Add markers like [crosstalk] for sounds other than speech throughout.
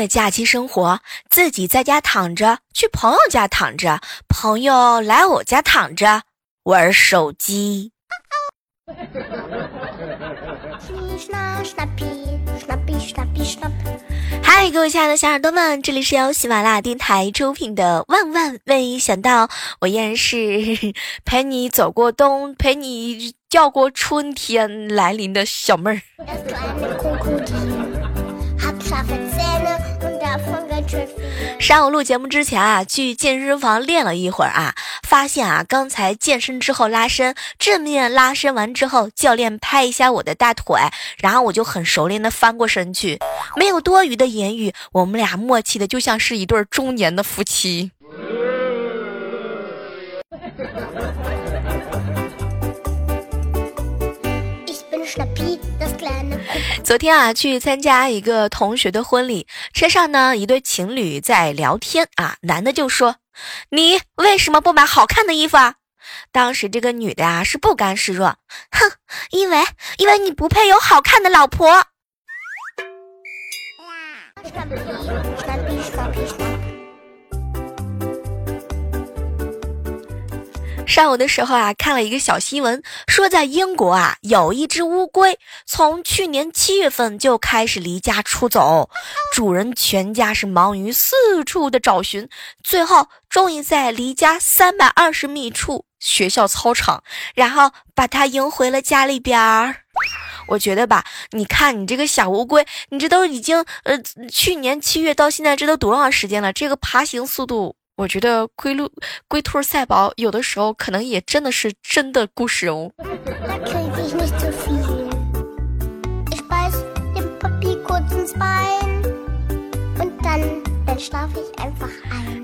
的假期生活，自己在家躺着，去朋友家躺着，朋友来我家躺着玩手机。[laughs] 嗨，各位亲爱的小耳朵们，这里是由喜马拉雅电台出品的《万万没想到》，我依然是 [laughs] 陪你走过冬，陪你叫过春天来临的小妹儿。[laughs] 上午录节目之前啊，去健身房练了一会儿啊，发现啊，刚才健身之后拉伸，正面拉伸完之后，教练拍一下我的大腿，然后我就很熟练的翻过身去，没有多余的言语，我们俩默契的就像是一对中年的夫妻。昨天啊，去参加一个同学的婚礼，车上呢，一对情侣在聊天啊，男的就说：“你为什么不买好看的衣服啊？”当时这个女的啊是不甘示弱，哼，因为因为你不配有好看的老婆。上午的时候啊，看了一个小新闻，说在英国啊，有一只乌龟从去年七月份就开始离家出走，主人全家是忙于四处的找寻，最后终于在离家三百二十米处学校操场，然后把它迎回了家里边儿。我觉得吧，你看你这个小乌龟，你这都已经呃，去年七月到现在这都多长时间了？这个爬行速度。我觉得龟鹿、龟兔赛跑有的时候可能也真的是真的故事哦。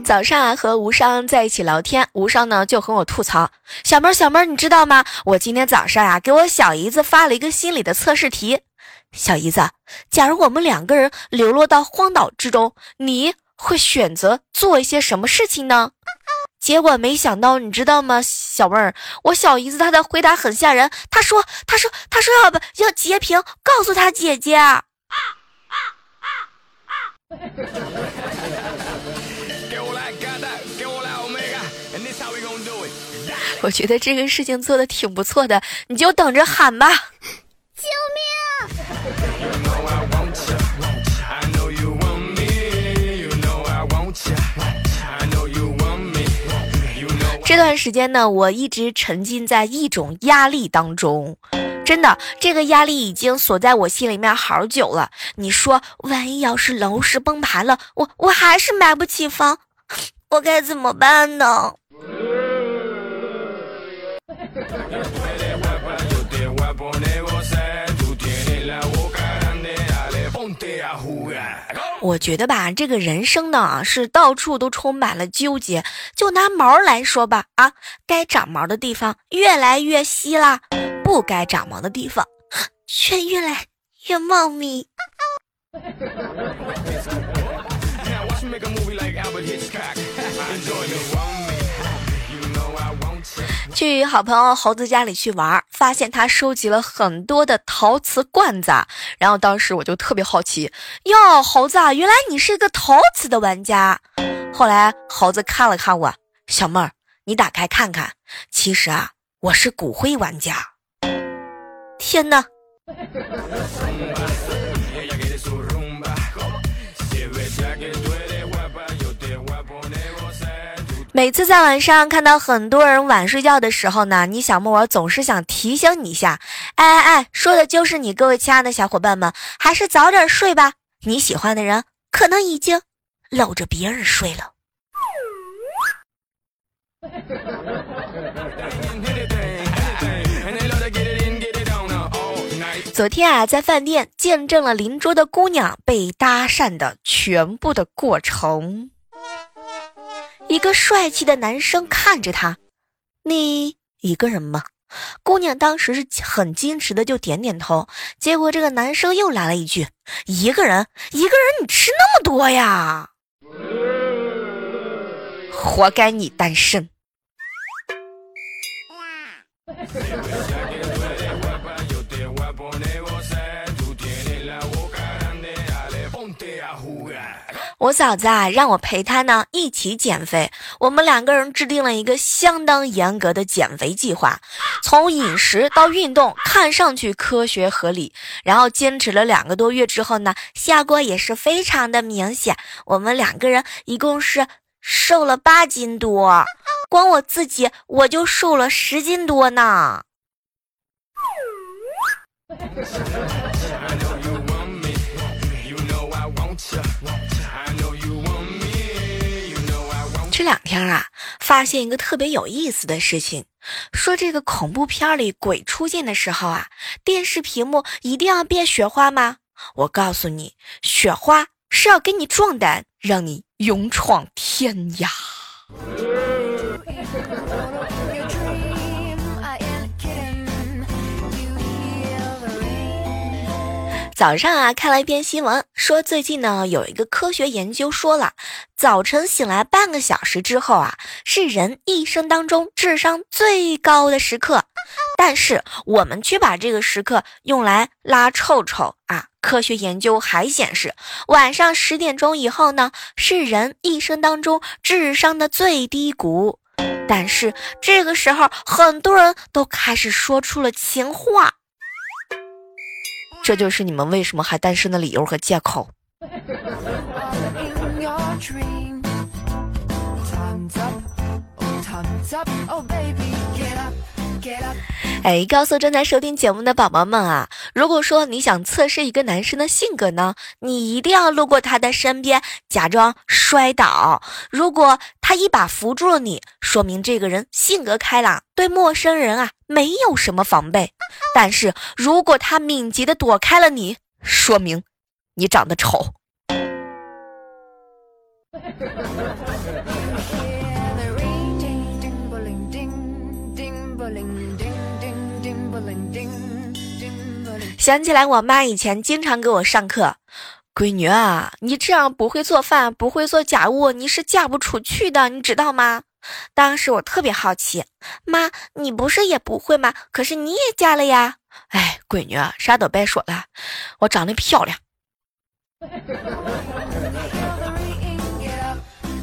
早上啊，和无伤在一起聊天，无伤呢就和我吐槽：“小妹儿，小妹儿，你知道吗？我今天早上呀，给我小姨子发了一个心理的测试题。小姨子，假如我们两个人流落到荒岛之中，你……”会选择做一些什么事情呢？结果没想到，你知道吗，小妹儿，我小姨子她的回答很吓人。她说：“她说，她说要把要截屏告诉她姐姐。”啊啊啊啊我觉得这个事情做的挺不错的，你就等着喊吧。救命！这段时间呢，我一直沉浸在一种压力当中，真的，这个压力已经锁在我心里面好久了。你说，万一要是楼市崩盘了，我我还是买不起房，[laughs] 我该怎么办呢？我觉得吧，这个人生呢是到处都充满了纠结。就拿毛来说吧，啊，该长毛的地方越来越稀啦，不该长毛的地方却越来越茂密。去好朋友猴子家里去玩，发现他收集了很多的陶瓷罐子，然后当时我就特别好奇，哟，猴子，原来你是个陶瓷的玩家。后来猴子看了看我，小妹儿，你打开看看，其实啊，我是骨灰玩家。天哪！每次在晚上看到很多人晚睡觉的时候呢，你小木我总是想提醒你一下，哎哎哎，说的就是你，各位亲爱的小伙伴们，还是早点睡吧。你喜欢的人可能已经搂着别人睡了。昨天啊，在饭店见证了邻桌的姑娘被搭讪的全部的过程。一个帅气的男生看着他：“你一个人吗？”姑娘当时是很矜持的，就点点头。结果这个男生又来了一句：“一个人，一个人，你吃那么多呀？活该你单身。”我嫂子啊，让我陪她呢一起减肥。我们两个人制定了一个相当严格的减肥计划，从饮食到运动，看上去科学合理。然后坚持了两个多月之后呢，效果也是非常的明显。我们两个人一共是瘦了八斤多，光我自己我就瘦了十斤多呢。两天啊，发现一个特别有意思的事情，说这个恐怖片里鬼出现的时候啊，电视屏幕一定要变雪花吗？我告诉你，雪花是要给你壮胆，让你勇闯天涯。早上啊，看了一篇新闻，说最近呢有一个科学研究说了，早晨醒来半个小时之后啊，是人一生当中智商最高的时刻。但是我们却把这个时刻用来拉臭臭啊。科学研究还显示，晚上十点钟以后呢，是人一生当中智商的最低谷。但是这个时候，很多人都开始说出了情话。这就是你们为什么还单身的理由和借口。哎，告诉正在收听节目的宝宝们啊，如果说你想测试一个男生的性格呢，你一定要路过他的身边，假装摔倒。如果他一把扶住了你，说明这个人性格开朗，对陌生人啊没有什么防备。但是如果他敏捷的躲开了你，说明你长得丑。想起来，我妈以前经常给我上课：“闺女啊，你这样不会做饭，不会做家务，你是嫁不出去的，你知道吗？”当时我特别好奇，妈，你不是也不会吗？可是你也嫁了呀！哎，闺女，啥都别说了，我长得漂亮。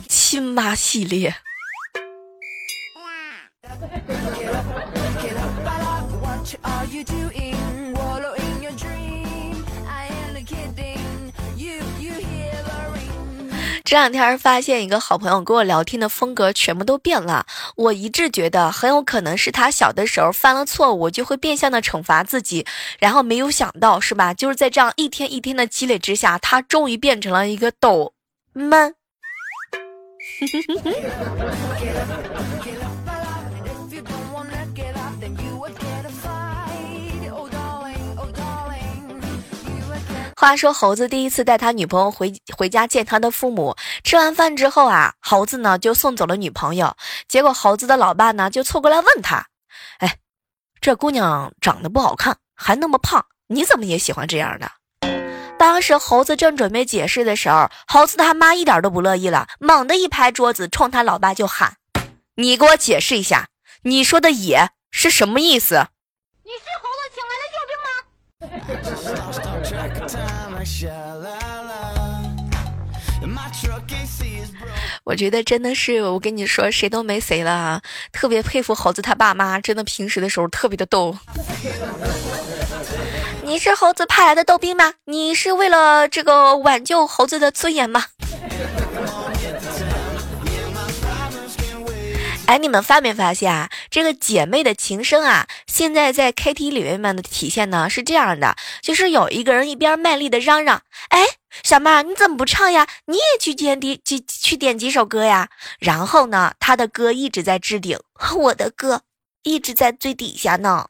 亲妈系列。这两天发现一个好朋友跟我聊天的风格全部都变了，我一直觉得很有可能是他小的时候犯了错误，就会变相的惩罚自己，然后没有想到是吧？就是在这样一天一天的积累之下，他终于变成了一个抖闷。[laughs] 话说猴子第一次带他女朋友回回家见他的父母，吃完饭之后啊，猴子呢就送走了女朋友。结果猴子的老爸呢就凑过来问他：“哎，这姑娘长得不好看，还那么胖，你怎么也喜欢这样的？”当时猴子正准备解释的时候，猴子他妈一点都不乐意了，猛地一拍桌子，冲他老爸就喊：“你给我解释一下，你说的‘也’是什么意思？”你是猴子请来的救兵吗？[laughs] [laughs] 我觉得真的是，我跟你说，谁都没谁了啊。特别佩服猴子他爸妈，真的平时的时候特别的逗。[laughs] 你是猴子派来的逗兵吗？你是为了这个挽救猴子的尊严吗？哎，你们发没发现啊？这个姐妹的情深啊，现在在 K T 里面的体现呢是这样的，就是有一个人一边卖力的嚷嚷：“哎，小妹儿，你怎么不唱呀？你也去点几几去点几首歌呀？”然后呢，他的歌一直在置顶，我的歌一直在最底下呢。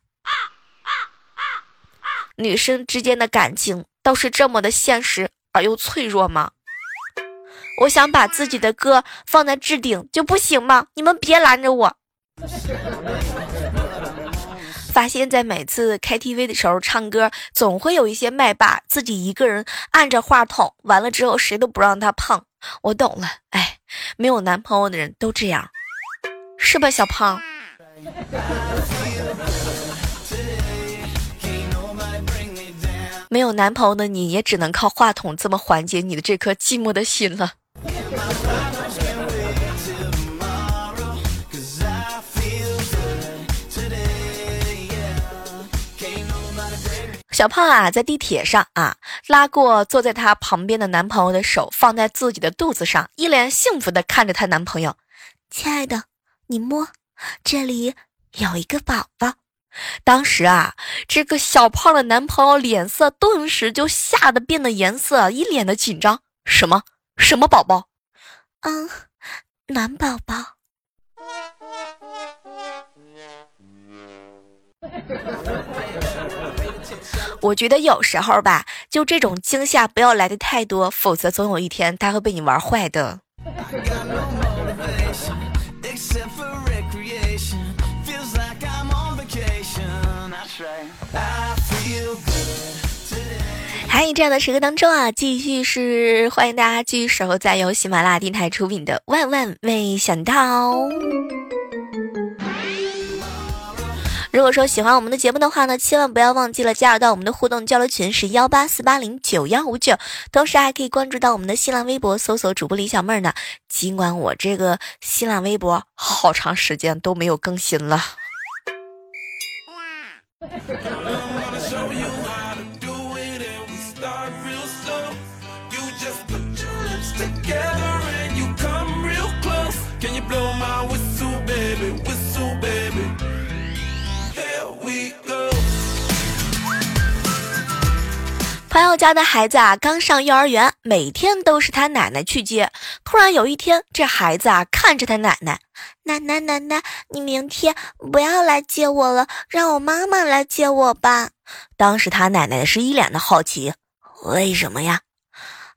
女生之间的感情都是这么的现实而又脆弱吗？我想把自己的歌放在置顶，就不行吗？你们别拦着我。发现，在每次 KTV 的时候唱歌，总会有一些麦霸自己一个人按着话筒，完了之后谁都不让他碰。我懂了，哎，没有男朋友的人都这样，是吧，小胖？没有男朋友的你也只能靠话筒这么缓解你的这颗寂寞的心了。小胖啊，在地铁上啊，拉过坐在她旁边的男朋友的手，放在自己的肚子上，一脸幸福的看着她男朋友。亲爱的，你摸，这里有一个宝宝。当时啊，这个小胖的男朋友脸色顿时就吓得变了颜色，一脸的紧张。什么？什么宝宝？嗯，暖宝宝。我觉得有时候吧，就这种惊吓不要来的太多，否则总有一天他会被你玩坏的。嗨，这样的时刻当中啊，继续是欢迎大家继续守候在由喜马拉雅电台出品的《万万没想到》。如果说喜欢我们的节目的话呢，千万不要忘记了加入到我们的互动交流群是幺八四八零九幺五九，同时还可以关注到我们的新浪微博，搜索主播李小妹儿呢。尽管我这个新浪微博好长时间都没有更新了。[laughs] 朋友家的孩子啊，刚上幼儿园，每天都是他奶奶去接。突然有一天，这孩子啊，看着他奶奶，奶奶奶奶，你明天不要来接我了，让我妈妈来接我吧。当时他奶奶是一脸的好奇，为什么呀？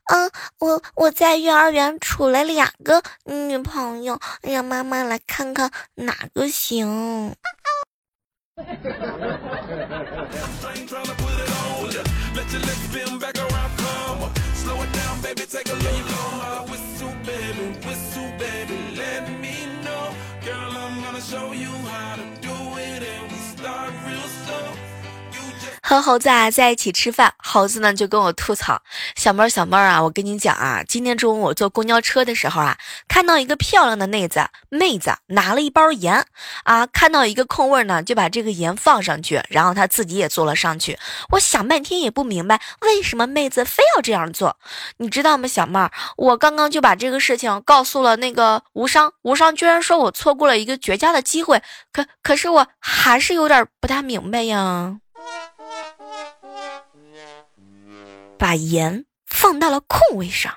嗯，我我在幼儿园处了两个女朋友，让妈妈来看看哪个行。[laughs] 和猴子啊在一起吃饭，猴子呢就跟我吐槽：“小妹儿，小妹儿啊，我跟你讲啊，今天中午我坐公交车的时候啊，看到一个漂亮的妹子，妹子拿了一包盐啊，看到一个空位呢，就把这个盐放上去，然后她自己也坐了上去。我想半天也不明白，为什么妹子非要这样做？你知道吗，小妹儿？我刚刚就把这个事情告诉了那个无伤，无伤居然说我错过了一个绝佳的机会，可可是我还是有点不大明白呀。”把盐放到了空位上。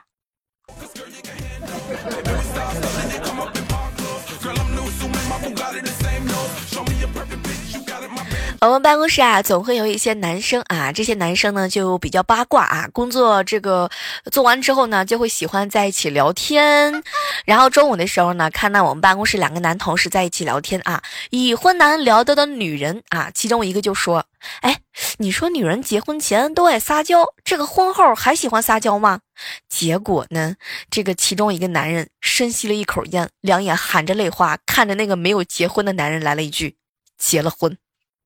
我们办公室啊，总会有一些男生啊，这些男生呢就比较八卦啊，工作这个做完之后呢，就会喜欢在一起聊天。然后中午的时候呢，看到我们办公室两个男同事在一起聊天啊，已婚男聊得的女人啊，其中一个就说：“哎，你说女人结婚前都爱撒娇，这个婚后还喜欢撒娇吗？”结果呢，这个其中一个男人深吸了一口烟，两眼含着泪花，看着那个没有结婚的男人来了一句：“结了婚。”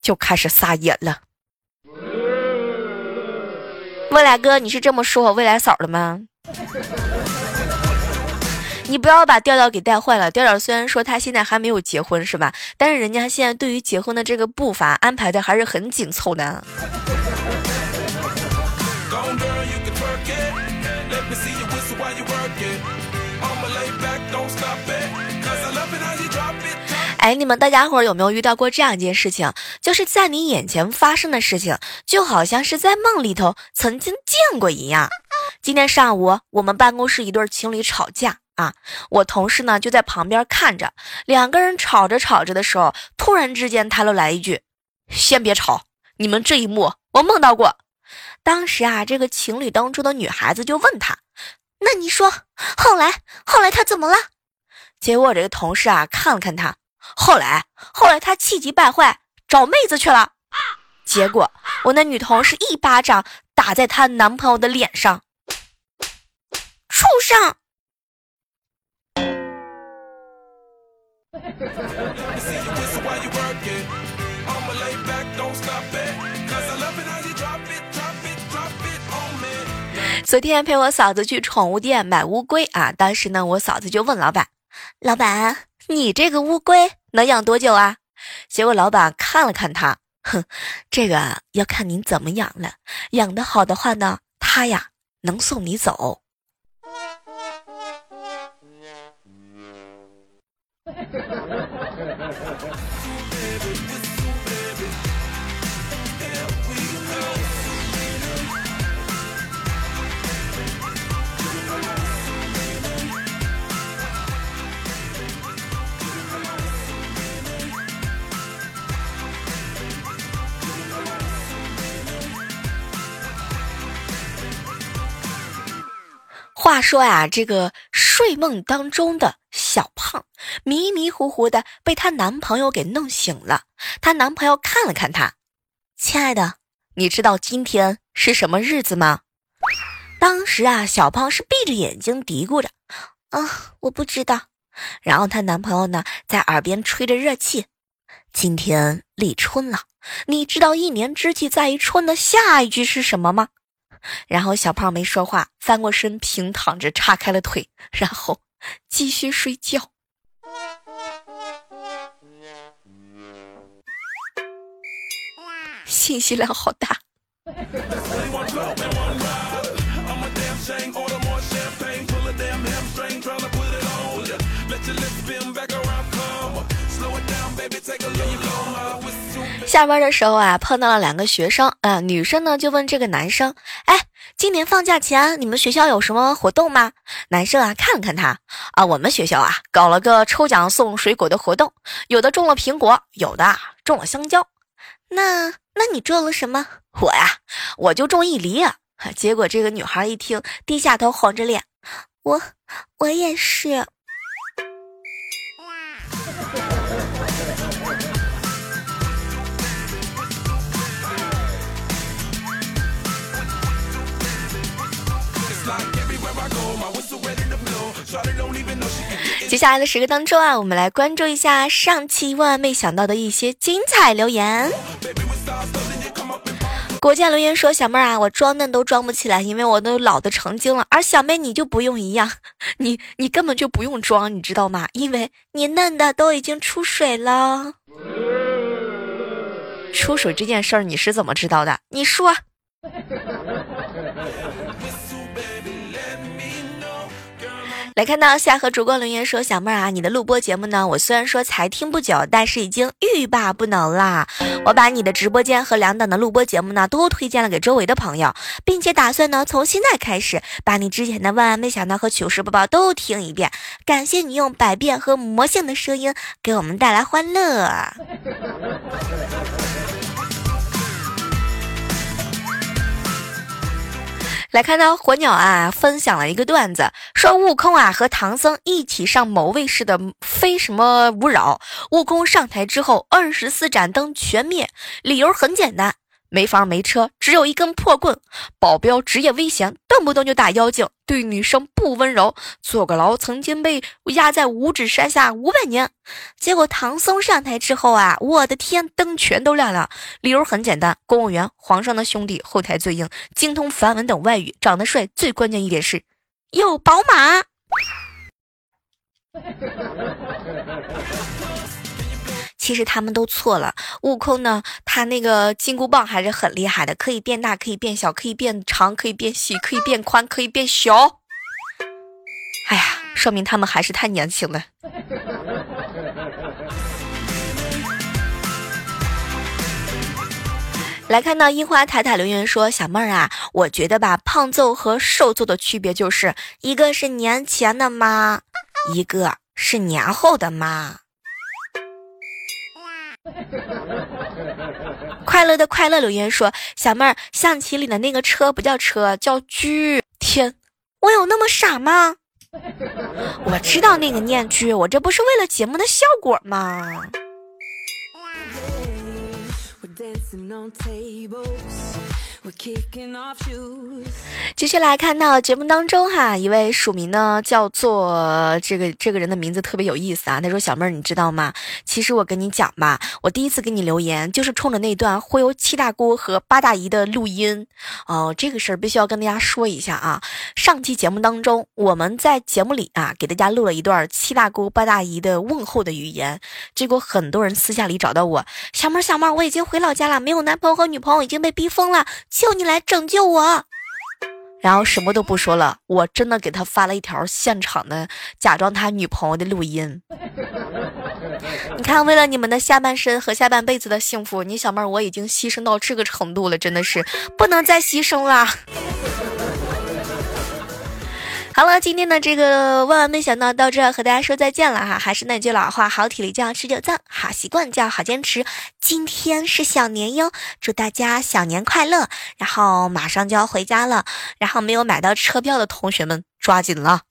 就开始撒野了。未来哥，你是这么说未来嫂的吗？你不要把调调给带坏了。调调虽然说他现在还没有结婚，是吧？但是人家现在对于结婚的这个步伐安排的还是很紧凑的。哎，你们大家伙有没有遇到过这样一件事情？就是在你眼前发生的事情，就好像是在梦里头曾经见过一样。今天上午，我们办公室一对情侣吵架啊，我同事呢就在旁边看着，两个人吵着吵着的时候，突然之间他又来一句：“先别吵，你们这一幕我梦到过。”当时啊，这个情侣当中的女孩子就问他：“那你说后来后来他怎么了？结果我这个同事啊看了看他，后来后来他气急败坏找妹子去了。结果我那女同事一巴掌打在她男朋友的脸上，畜生！[laughs] 昨天陪我嫂子去宠物店买乌龟啊，当时呢，我嫂子就问老板：“老板，你这个乌龟能养多久啊？”结果老板看了看他，哼，这个要看您怎么养了，养的好的话呢，他呀能送你走。[laughs] 话说呀，这个睡梦当中的小胖迷迷糊糊的被她男朋友给弄醒了。她男朋友看了看她，亲爱的，你知道今天是什么日子吗？当时啊，小胖是闭着眼睛嘀咕着：“啊，我不知道。”然后她男朋友呢，在耳边吹着热气：“今天立春了，你知道一年之计在于春的下一句是什么吗？”然后小胖没说话，翻过身平躺着，叉开了腿，然后继续睡觉。信息量好大。下班的时候啊，碰到了两个学生啊，女生呢就问这个男生：“哎，今年放假前你们学校有什么活动吗？”男生啊看了看他啊，我们学校啊搞了个抽奖送水果的活动，有的中了苹果，有的啊中了香蕉。那那你中了什么？我呀，我就中一梨。啊结果这个女孩一听，低下头，红着脸，我我也是。接下来的时刻当中啊，我们来关注一下上期万万没想到的一些精彩留言。国家留言说：“小妹儿啊，我装嫩都装不起来，因为我都老的成精了。而小妹你就不用一样，[laughs] 你你根本就不用装，你知道吗？因为你嫩的都已经出水了。出水这件事儿你是怎么知道的？你说。”来看到夏河烛光留言说：“小妹儿啊，你的录播节目呢？我虽然说才听不久，但是已经欲罢不能啦。我把你的直播间和两档的录播节目呢，都推荐了给周围的朋友，并且打算呢，从现在开始把你之前的万万没想到和糗事播报都听一遍。感谢你用百变和魔性的声音给我们带来欢乐。”来看到火鸟啊，分享了一个段子，说悟空啊和唐僧一起上某卫视的《非什么勿扰》，悟空上台之后，二十四盏灯全灭，理由很简单。没房没车，只有一根破棍。保镖职业危险，动不动就打妖精，对女生不温柔。坐个牢，曾经被压在五指山下五百年。结果唐僧上台之后啊，我的天，灯全都亮了。理由很简单，公务员，皇上的兄弟，后台最硬，精通梵文等外语，长得帅，最关键一点是有宝马。其实他们都错了。悟空呢，他那个金箍棒还是很厉害的，可以变大，可以变小，可以变长，可以变细，可以变宽，可以变小。哎呀，说明他们还是太年轻了。来看到樱花塔塔留言说：“小妹儿啊，我觉得吧，胖揍和瘦揍的区别就是一个是年前的妈，一个是年后的妈。” [laughs] 快乐的快乐留言说：“小妹儿，象棋里的那个车不叫车，叫车。”天，我有那么傻吗？[laughs] 我知道那个念句，我这不是为了节目的效果吗？继续来看到节目当中哈，一位署名呢叫做这个这个人的名字特别有意思啊。他说：“小妹儿，你知道吗？其实我跟你讲吧，我第一次给你留言就是冲着那段忽悠七大姑和八大姨的录音哦。这个事儿必须要跟大家说一下啊。上期节目当中，我们在节目里啊给大家录了一段七大姑八大姨的问候的语言，结果很多人私下里找到我，小妹儿小妹儿，我已经回老家了，没有男朋友和女朋友，已经被逼疯了。”求你来拯救我，然后什么都不说了，我真的给他发了一条现场的假装他女朋友的录音。[laughs] 你看，为了你们的下半身和下半辈子的幸福，你小妹儿我已经牺牲到这个程度了，真的是不能再牺牲了。好了，今天的这个万万没想到到这和大家说再见了哈。还是那句老话，好体力就要持久战，好习惯就要好坚持。今天是小年哟，祝大家小年快乐！然后马上就要回家了，然后没有买到车票的同学们抓紧了。